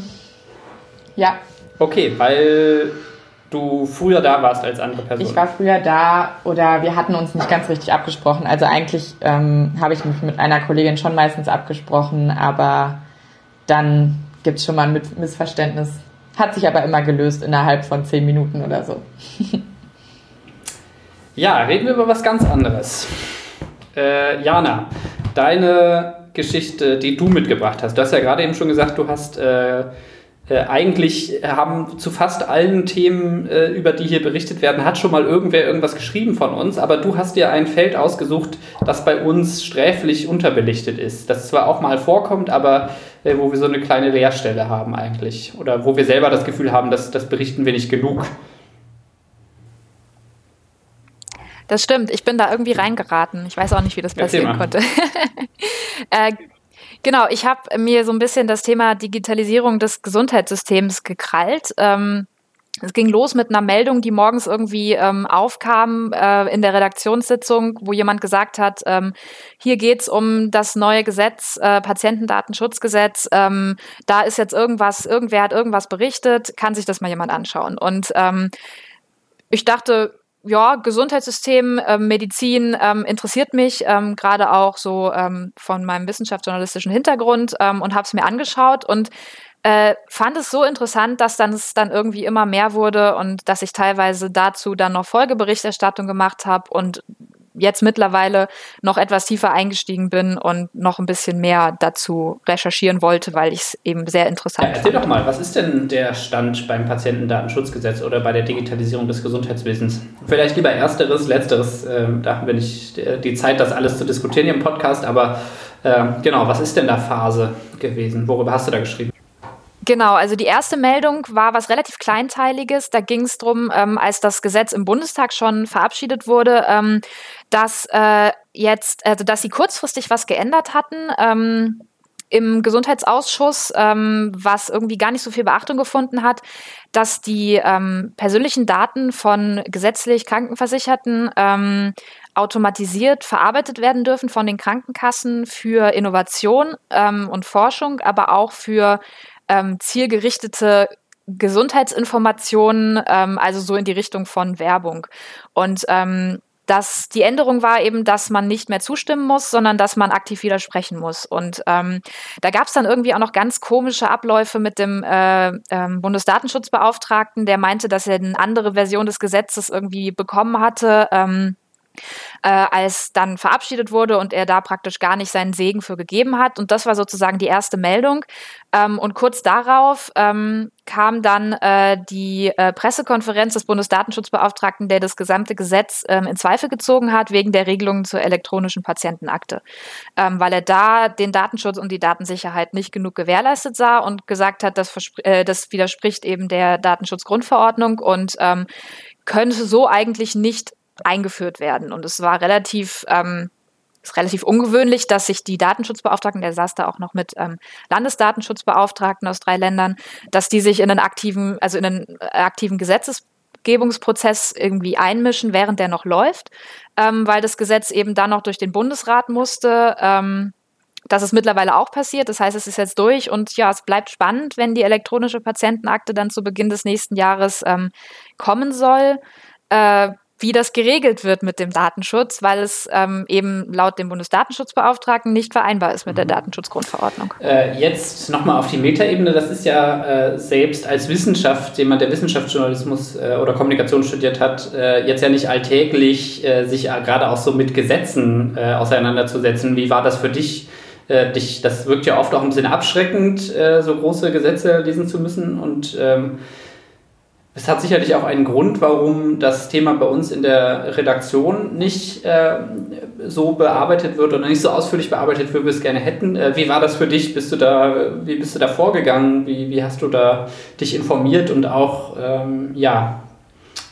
Ja. Okay, weil du früher da warst als andere Person? Ich war früher da oder wir hatten uns nicht ganz richtig abgesprochen. Also eigentlich ähm, habe ich mich mit einer Kollegin schon meistens abgesprochen, aber dann gibt es schon mal ein Missverständnis. Hat sich aber immer gelöst innerhalb von zehn Minuten oder so. ja, reden wir über was ganz anderes. Äh, Jana, deine Geschichte, die du mitgebracht hast. Du hast ja gerade eben schon gesagt, du hast äh, äh, eigentlich haben zu fast allen Themen, äh, über die hier berichtet werden, hat schon mal irgendwer irgendwas geschrieben von uns, aber du hast dir ein Feld ausgesucht, das bei uns sträflich unterbelichtet ist. Das zwar auch mal vorkommt, aber äh, wo wir so eine kleine Leerstelle haben eigentlich. Oder wo wir selber das Gefühl haben, dass das berichten wir nicht genug. Das stimmt, ich bin da irgendwie reingeraten. Ich weiß auch nicht, wie das passieren konnte. äh, Genau, ich habe mir so ein bisschen das Thema Digitalisierung des Gesundheitssystems gekrallt. Ähm, es ging los mit einer Meldung, die morgens irgendwie ähm, aufkam äh, in der Redaktionssitzung, wo jemand gesagt hat, ähm, hier geht's um das neue Gesetz, äh, Patientendatenschutzgesetz. Ähm, da ist jetzt irgendwas, irgendwer hat irgendwas berichtet, kann sich das mal jemand anschauen. Und ähm, ich dachte, ja, Gesundheitssystem, äh, Medizin ähm, interessiert mich, ähm, gerade auch so ähm, von meinem wissenschaftsjournalistischen Hintergrund ähm, und habe es mir angeschaut und äh, fand es so interessant, dass dann es dann irgendwie immer mehr wurde und dass ich teilweise dazu dann noch Folgeberichterstattung gemacht habe und jetzt mittlerweile noch etwas tiefer eingestiegen bin und noch ein bisschen mehr dazu recherchieren wollte, weil ich es eben sehr interessant ja, erzähl fand. doch mal, was ist denn der Stand beim Patientendatenschutzgesetz oder bei der Digitalisierung des Gesundheitswesens? Vielleicht lieber ersteres, letzteres, äh, da haben wir nicht äh, die Zeit, das alles zu diskutieren im Podcast, aber äh, genau, was ist denn da Phase gewesen? Worüber hast du da geschrieben? Genau, also die erste Meldung war was relativ Kleinteiliges. Da ging es darum, ähm, als das Gesetz im Bundestag schon verabschiedet wurde, ähm, dass äh, jetzt, also dass sie kurzfristig was geändert hatten. Ähm, im Gesundheitsausschuss, ähm, was irgendwie gar nicht so viel Beachtung gefunden hat, dass die ähm, persönlichen Daten von gesetzlich Krankenversicherten ähm, automatisiert verarbeitet werden dürfen von den Krankenkassen für Innovation ähm, und Forschung, aber auch für ähm, zielgerichtete Gesundheitsinformationen, ähm, also so in die Richtung von Werbung. Und ähm, dass die Änderung war eben, dass man nicht mehr zustimmen muss, sondern dass man aktiv widersprechen muss. Und ähm, da gab es dann irgendwie auch noch ganz komische Abläufe mit dem äh, ähm, Bundesdatenschutzbeauftragten, der meinte, dass er eine andere Version des Gesetzes irgendwie bekommen hatte. Ähm, äh, als dann verabschiedet wurde und er da praktisch gar nicht seinen Segen für gegeben hat. Und das war sozusagen die erste Meldung. Ähm, und kurz darauf ähm, kam dann äh, die äh, Pressekonferenz des Bundesdatenschutzbeauftragten, der das gesamte Gesetz ähm, in Zweifel gezogen hat wegen der Regelungen zur elektronischen Patientenakte, ähm, weil er da den Datenschutz und die Datensicherheit nicht genug gewährleistet sah und gesagt hat, das, äh, das widerspricht eben der Datenschutzgrundverordnung und ähm, könnte so eigentlich nicht eingeführt werden. Und es war relativ, ähm, ist relativ ungewöhnlich, dass sich die Datenschutzbeauftragten, der saß da auch noch mit ähm, Landesdatenschutzbeauftragten aus drei Ländern, dass die sich in den aktiven, also in den äh, aktiven Gesetzesgebungsprozess irgendwie einmischen, während der noch läuft, ähm, weil das Gesetz eben dann noch durch den Bundesrat musste. Ähm, das ist mittlerweile auch passiert. Das heißt, es ist jetzt durch und ja, es bleibt spannend, wenn die elektronische Patientenakte dann zu Beginn des nächsten Jahres ähm, kommen soll. Äh, wie das geregelt wird mit dem Datenschutz, weil es ähm, eben laut dem Bundesdatenschutzbeauftragten nicht vereinbar ist mit der mhm. Datenschutzgrundverordnung. Äh, jetzt nochmal auf die Metaebene. Das ist ja äh, selbst als Wissenschaft, jemand, der Wissenschaftsjournalismus äh, oder Kommunikation studiert hat, äh, jetzt ja nicht alltäglich, äh, sich gerade auch so mit Gesetzen äh, auseinanderzusetzen. Wie war das für dich? dich, das wirkt ja oft auch ein bisschen abschreckend, so große Gesetze lesen zu müssen und ähm, es hat sicherlich auch einen Grund, warum das Thema bei uns in der Redaktion nicht äh, so bearbeitet wird oder nicht so ausführlich bearbeitet wird, wie wir es gerne hätten. Äh, wie war das für dich? Bist du da, wie bist du da vorgegangen? Wie, wie hast du da dich informiert und auch ähm, ja,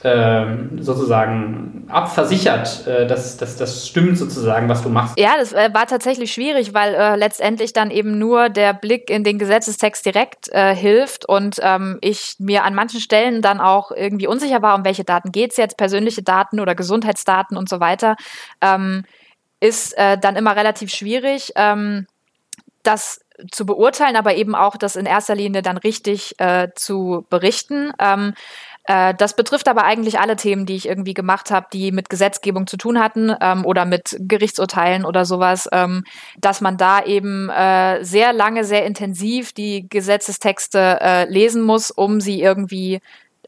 sozusagen abversichert, äh, dass, dass das stimmt sozusagen, was du machst. Ja, das äh, war tatsächlich schwierig, weil äh, letztendlich dann eben nur der Blick in den Gesetzestext direkt äh, hilft und ähm, ich mir an manchen Stellen dann auch irgendwie unsicher war, um welche Daten geht es jetzt, persönliche Daten oder Gesundheitsdaten und so weiter, ähm, ist äh, dann immer relativ schwierig. Ähm, das zu beurteilen, aber eben auch das in erster Linie dann richtig äh, zu berichten. Ähm, äh, das betrifft aber eigentlich alle Themen, die ich irgendwie gemacht habe, die mit Gesetzgebung zu tun hatten ähm, oder mit Gerichtsurteilen oder sowas, ähm, dass man da eben äh, sehr lange, sehr intensiv die Gesetzestexte äh, lesen muss, um sie irgendwie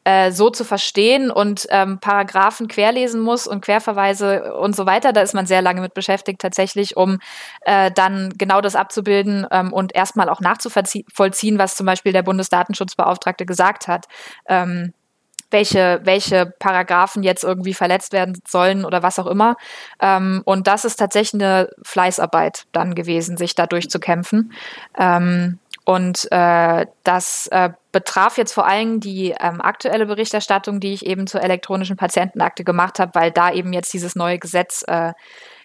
äh, so zu verstehen und ähm, Paragraphen querlesen muss und Querverweise und so weiter. Da ist man sehr lange mit beschäftigt, tatsächlich, um äh, dann genau das abzubilden ähm, und erstmal auch nachzuvollziehen, was zum Beispiel der Bundesdatenschutzbeauftragte gesagt hat. Ähm, welche, welche Paragraphen jetzt irgendwie verletzt werden sollen oder was auch immer. Ähm, und das ist tatsächlich eine Fleißarbeit dann gewesen, sich da durchzukämpfen. Ähm, und äh, das äh, betraf jetzt vor allem die ähm, aktuelle Berichterstattung, die ich eben zur elektronischen Patientenakte gemacht habe, weil da eben jetzt dieses neue Gesetz äh,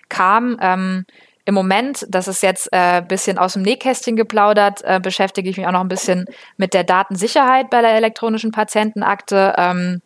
kam. Ähm, im Moment, das ist jetzt ein äh, bisschen aus dem Nähkästchen geplaudert, äh, beschäftige ich mich auch noch ein bisschen mit der Datensicherheit bei der elektronischen Patientenakte. Ähm,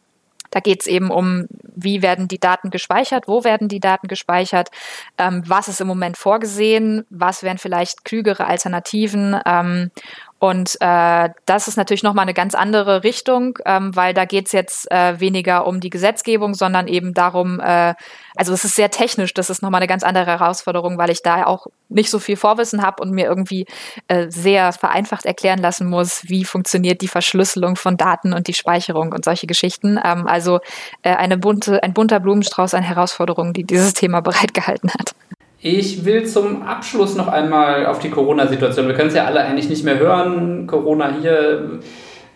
da geht es eben um, wie werden die Daten gespeichert, wo werden die Daten gespeichert, ähm, was ist im Moment vorgesehen, was wären vielleicht klügere Alternativen ähm, und äh, das ist natürlich nochmal eine ganz andere Richtung, ähm, weil da geht's jetzt äh, weniger um die Gesetzgebung, sondern eben darum, äh, also es ist sehr technisch, das ist nochmal eine ganz andere Herausforderung, weil ich da auch nicht so viel Vorwissen habe und mir irgendwie äh, sehr vereinfacht erklären lassen muss, wie funktioniert die Verschlüsselung von Daten und die Speicherung und solche Geschichten. Ähm, also äh, eine bunte, ein bunter Blumenstrauß an Herausforderungen, die dieses Thema bereitgehalten hat. Ich will zum Abschluss noch einmal auf die Corona-Situation. Wir können es ja alle eigentlich nicht mehr hören. Corona hier,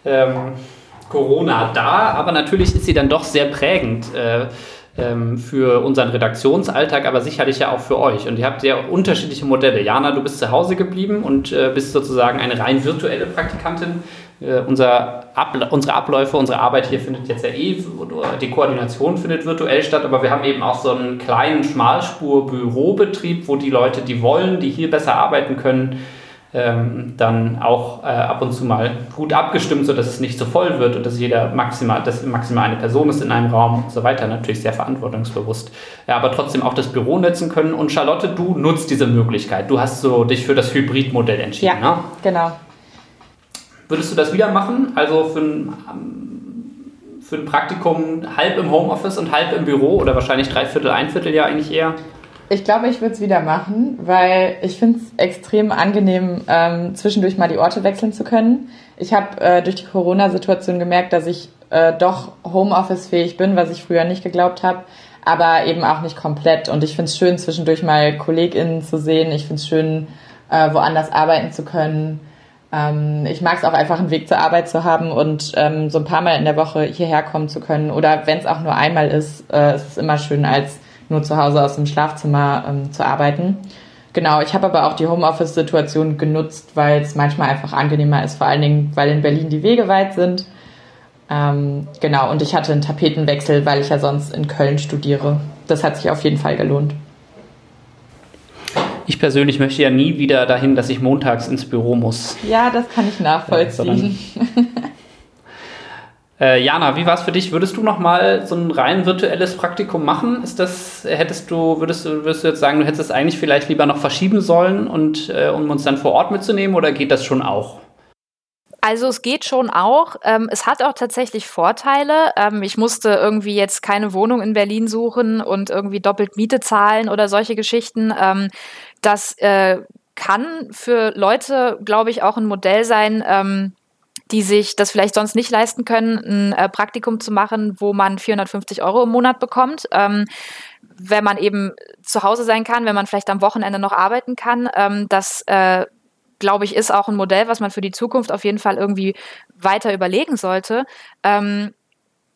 ähm, Corona da, aber natürlich ist sie dann doch sehr prägend. Äh, ähm, für unseren Redaktionsalltag, aber sicherlich ja auch für euch. Und ihr habt sehr unterschiedliche Modelle. Jana, du bist zu Hause geblieben und äh, bist sozusagen eine rein virtuelle Praktikantin. Äh, unser Abla unsere Abläufe, unsere Arbeit hier findet jetzt ja eh, die Koordination findet virtuell statt, aber wir haben eben auch so einen kleinen Schmalspur-Bürobetrieb, wo die Leute, die wollen, die hier besser arbeiten können, ähm, dann auch äh, ab und zu mal gut abgestimmt, sodass es nicht so voll wird und dass jeder maximal, dass maximal eine Person ist in einem Raum und so weiter. Natürlich sehr verantwortungsbewusst. Ja, aber trotzdem auch das Büro nutzen können. Und Charlotte, du nutzt diese Möglichkeit. Du hast so dich für das Hybridmodell entschieden. Ja, ne? genau. Würdest du das wieder machen? Also für ein, für ein Praktikum halb im Homeoffice und halb im Büro oder wahrscheinlich dreiviertel, ein Viertel ja eigentlich eher? Ich glaube, ich würde es wieder machen, weil ich finde es extrem angenehm, ähm, zwischendurch mal die Orte wechseln zu können. Ich habe äh, durch die Corona-Situation gemerkt, dass ich äh, doch Homeoffice-fähig bin, was ich früher nicht geglaubt habe. aber eben auch nicht komplett. Und ich finde es schön, zwischendurch mal KollegInnen zu sehen. Ich finde es schön, äh, woanders arbeiten zu können. Ähm, ich mag es auch einfach, einen Weg zur Arbeit zu haben und ähm, so ein paar Mal in der Woche hierher kommen zu können. Oder wenn es auch nur einmal ist, äh, ist es immer schön, als nur zu Hause aus dem Schlafzimmer ähm, zu arbeiten. Genau, ich habe aber auch die Homeoffice-Situation genutzt, weil es manchmal einfach angenehmer ist, vor allen Dingen, weil in Berlin die Wege weit sind. Ähm, genau, und ich hatte einen Tapetenwechsel, weil ich ja sonst in Köln studiere. Das hat sich auf jeden Fall gelohnt. Ich persönlich möchte ja nie wieder dahin, dass ich montags ins Büro muss. Ja, das kann ich nachvollziehen. Äh, Jana, wie war es für dich? Würdest du noch mal so ein rein virtuelles Praktikum machen? Ist das, hättest du, würdest du, würdest du jetzt sagen, du hättest es eigentlich vielleicht lieber noch verschieben sollen und äh, um uns dann vor Ort mitzunehmen oder geht das schon auch? Also es geht schon auch. Ähm, es hat auch tatsächlich Vorteile. Ähm, ich musste irgendwie jetzt keine Wohnung in Berlin suchen und irgendwie doppelt Miete zahlen oder solche Geschichten. Ähm, das äh, kann für Leute, glaube ich, auch ein Modell sein, ähm, die sich das vielleicht sonst nicht leisten können, ein äh, Praktikum zu machen, wo man 450 Euro im Monat bekommt. Ähm, wenn man eben zu Hause sein kann, wenn man vielleicht am Wochenende noch arbeiten kann, ähm, das äh, glaube ich, ist auch ein Modell, was man für die Zukunft auf jeden Fall irgendwie weiter überlegen sollte. Ähm,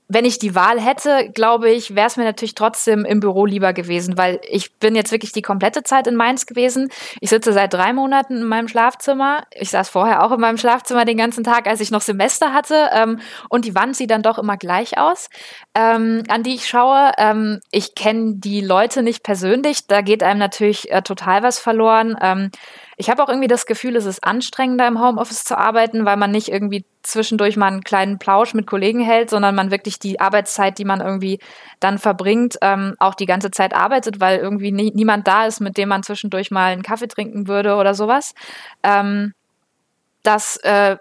wenn ich die Wahl hätte, glaube ich, wäre es mir natürlich trotzdem im Büro lieber gewesen, weil ich bin jetzt wirklich die komplette Zeit in Mainz gewesen. Ich sitze seit drei Monaten in meinem Schlafzimmer. Ich saß vorher auch in meinem Schlafzimmer den ganzen Tag, als ich noch Semester hatte. Ähm, und die Wand sieht dann doch immer gleich aus, ähm, an die ich schaue. Ähm, ich kenne die Leute nicht persönlich. Da geht einem natürlich äh, total was verloren. Ich habe auch irgendwie das Gefühl, es ist anstrengender im Homeoffice zu arbeiten, weil man nicht irgendwie zwischendurch mal einen kleinen Plausch mit Kollegen hält, sondern man wirklich die Arbeitszeit, die man irgendwie dann verbringt, ähm, auch die ganze Zeit arbeitet, weil irgendwie nie, niemand da ist, mit dem man zwischendurch mal einen Kaffee trinken würde oder sowas. Ähm, das äh,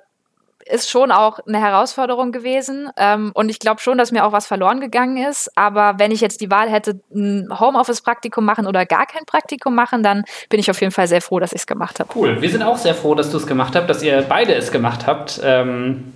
ist schon auch eine Herausforderung gewesen. Ähm, und ich glaube schon, dass mir auch was verloren gegangen ist. Aber wenn ich jetzt die Wahl hätte, ein Homeoffice-Praktikum machen oder gar kein Praktikum machen, dann bin ich auf jeden Fall sehr froh, dass ich es gemacht habe. Cool. Wir sind auch sehr froh, dass du es gemacht habt, dass ihr beide es gemacht habt. Ähm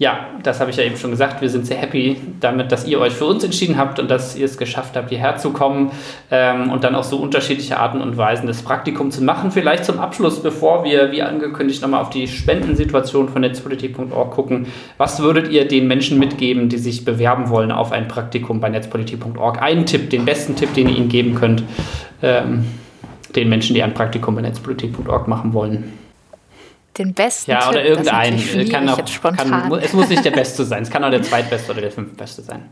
ja, das habe ich ja eben schon gesagt. Wir sind sehr happy damit, dass ihr euch für uns entschieden habt und dass ihr es geschafft habt, hierher zu kommen ähm, und dann auch so unterschiedliche Arten und Weisen das Praktikum zu machen. Vielleicht zum Abschluss, bevor wir, wie angekündigt, nochmal auf die Spendensituation von netzpolitik.org gucken. Was würdet ihr den Menschen mitgeben, die sich bewerben wollen auf ein Praktikum bei netzpolitik.org? Einen Tipp, den besten Tipp, den ihr ihnen geben könnt, ähm, den Menschen, die ein Praktikum bei netzpolitik.org machen wollen den besten Ja, oder irgendein. Kann auch, kann, es muss nicht der Beste sein. Es kann auch der Zweitbeste oder der Fünftbeste sein.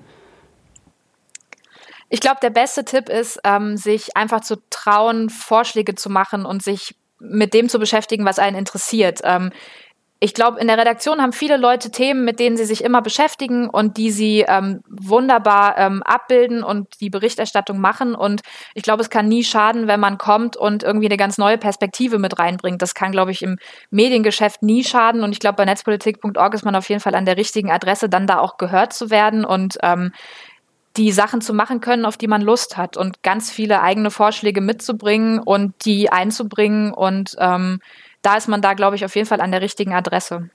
Ich glaube, der beste Tipp ist, ähm, sich einfach zu trauen, Vorschläge zu machen und sich mit dem zu beschäftigen, was einen interessiert. Ähm, ich glaube, in der Redaktion haben viele Leute Themen, mit denen sie sich immer beschäftigen und die sie ähm, wunderbar ähm, abbilden und die Berichterstattung machen. Und ich glaube, es kann nie schaden, wenn man kommt und irgendwie eine ganz neue Perspektive mit reinbringt. Das kann, glaube ich, im Mediengeschäft nie schaden. Und ich glaube, bei netzpolitik.org ist man auf jeden Fall an der richtigen Adresse, dann da auch gehört zu werden und ähm, die Sachen zu machen können, auf die man Lust hat und ganz viele eigene Vorschläge mitzubringen und die einzubringen und ähm, da ist man da, glaube ich, auf jeden Fall an der richtigen Adresse.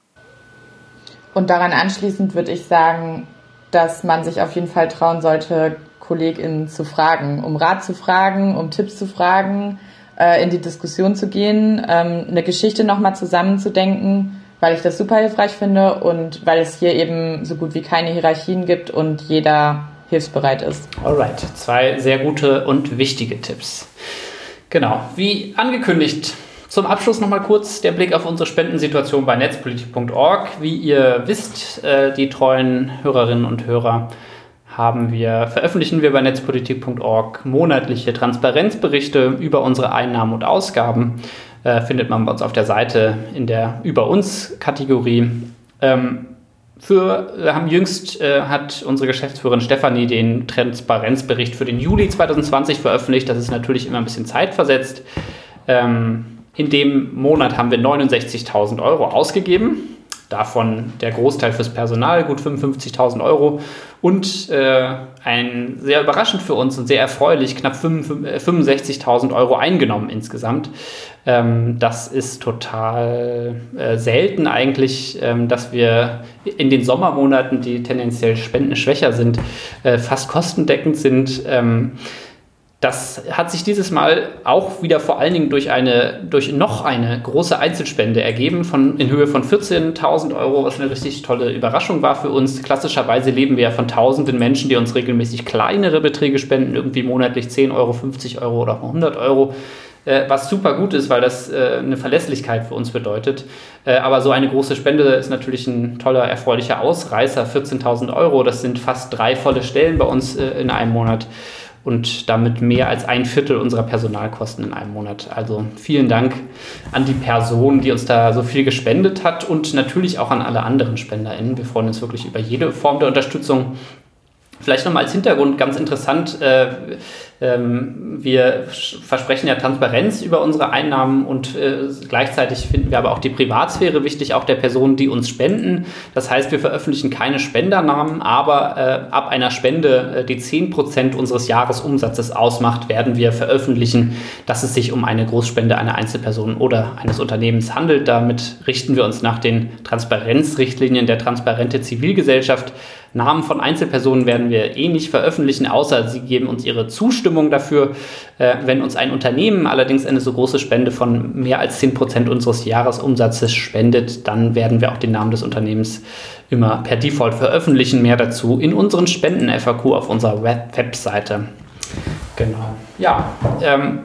Und daran anschließend würde ich sagen, dass man sich auf jeden Fall trauen sollte, KollegInnen zu fragen, um Rat zu fragen, um Tipps zu fragen, äh, in die Diskussion zu gehen, ähm, eine Geschichte nochmal zusammenzudenken, weil ich das super hilfreich finde und weil es hier eben so gut wie keine Hierarchien gibt und jeder hilfsbereit ist. Alright, zwei sehr gute und wichtige Tipps. Genau, wie angekündigt, zum Abschluss nochmal kurz der Blick auf unsere Spendensituation bei netzpolitik.org. Wie ihr wisst, äh, die treuen Hörerinnen und Hörer, haben wir, veröffentlichen wir bei netzpolitik.org monatliche Transparenzberichte über unsere Einnahmen und Ausgaben. Äh, findet man bei uns auf der Seite in der Über uns Kategorie. Ähm, für, wir haben jüngst äh, hat unsere Geschäftsführerin Stefanie den Transparenzbericht für den Juli 2020 veröffentlicht. Das ist natürlich immer ein bisschen zeitversetzt. Ähm, in dem Monat haben wir 69.000 Euro ausgegeben. davon der Großteil fürs Personal, gut 55.000 Euro. Und äh, ein sehr überraschend für uns und sehr erfreulich, knapp 65.000 äh, Euro eingenommen insgesamt. Ähm, das ist total äh, selten eigentlich, ähm, dass wir in den Sommermonaten, die tendenziell spendenschwächer sind, äh, fast kostendeckend sind. Ähm, das hat sich dieses Mal auch wieder vor allen Dingen durch, eine, durch noch eine große Einzelspende ergeben von, in Höhe von 14.000 Euro, was eine richtig tolle Überraschung war für uns. Klassischerweise leben wir ja von tausenden Menschen, die uns regelmäßig kleinere Beträge spenden, irgendwie monatlich 10 Euro, 50 Euro oder 100 Euro. Äh, was super gut ist, weil das äh, eine Verlässlichkeit für uns bedeutet. Äh, aber so eine große Spende ist natürlich ein toller, erfreulicher Ausreißer. 14.000 Euro, das sind fast drei volle Stellen bei uns in einem Monat und damit mehr als ein Viertel unserer Personalkosten in einem Monat. Also vielen Dank an die Person, die uns da so viel gespendet hat und natürlich auch an alle anderen SpenderInnen. Wir freuen uns wirklich über jede Form der Unterstützung. Vielleicht nochmal als Hintergrund ganz interessant, äh, wir versprechen ja Transparenz über unsere Einnahmen und äh, gleichzeitig finden wir aber auch die Privatsphäre wichtig, auch der Personen, die uns spenden. Das heißt, wir veröffentlichen keine Spendernamen, aber äh, ab einer Spende, äh, die 10% unseres Jahresumsatzes ausmacht, werden wir veröffentlichen, dass es sich um eine Großspende einer Einzelperson oder eines Unternehmens handelt. Damit richten wir uns nach den Transparenzrichtlinien der Transparente Zivilgesellschaft. Namen von Einzelpersonen werden wir eh nicht veröffentlichen, außer sie geben uns ihre Zustimmung dafür. Äh, wenn uns ein Unternehmen allerdings eine so große Spende von mehr als 10% unseres Jahresumsatzes spendet, dann werden wir auch den Namen des Unternehmens immer per Default veröffentlichen. Mehr dazu in unseren Spenden-FAQ auf unserer Web Webseite. Genau. Ja, ähm,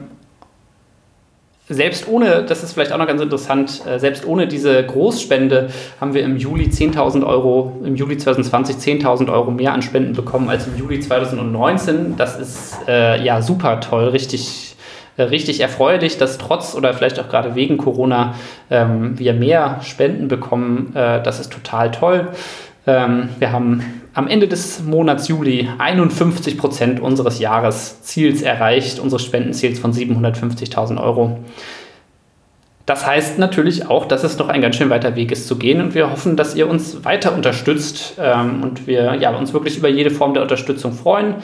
selbst ohne, das ist vielleicht auch noch ganz interessant, äh, selbst ohne diese Großspende haben wir im Juli 10.000 Euro, im Juli 2020 10.000 Euro mehr an Spenden bekommen als im Juli 2019. Das ist äh, ja super toll, richtig, äh, richtig erfreulich, dass trotz oder vielleicht auch gerade wegen Corona ähm, wir mehr Spenden bekommen. Äh, das ist total toll. Ähm, wir haben am Ende des Monats Juli 51 Prozent unseres Jahresziels erreicht, unseres Spendenziels von 750.000 Euro. Das heißt natürlich auch, dass es noch ein ganz schön weiter Weg ist zu gehen und wir hoffen, dass ihr uns weiter unterstützt ähm, und wir ja, uns wirklich über jede Form der Unterstützung freuen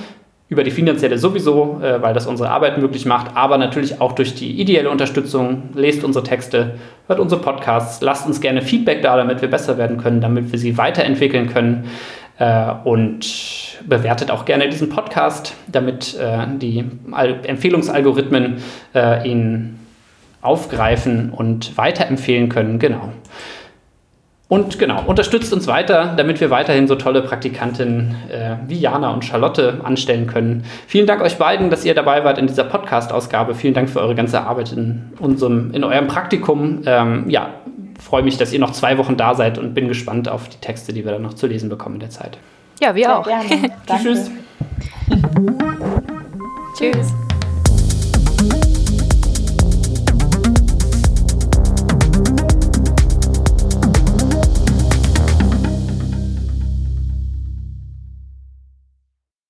über die finanzielle sowieso, äh, weil das unsere Arbeit möglich macht, aber natürlich auch durch die ideelle Unterstützung. Lest unsere Texte, hört unsere Podcasts, lasst uns gerne Feedback da, damit wir besser werden können, damit wir sie weiterentwickeln können. Äh, und bewertet auch gerne diesen Podcast, damit äh, die Al Empfehlungsalgorithmen äh, ihn aufgreifen und weiterempfehlen können. Genau. Und genau, unterstützt uns weiter, damit wir weiterhin so tolle Praktikantinnen äh, wie Jana und Charlotte anstellen können. Vielen Dank euch beiden, dass ihr dabei wart in dieser Podcast-Ausgabe. Vielen Dank für eure ganze Arbeit in, unserem, in eurem Praktikum. Ähm, ja, freue mich, dass ihr noch zwei Wochen da seid und bin gespannt auf die Texte, die wir dann noch zu lesen bekommen in der Zeit. Ja, wir Sehr auch. Gerne. Tschüss. Tschüss.